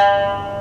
Música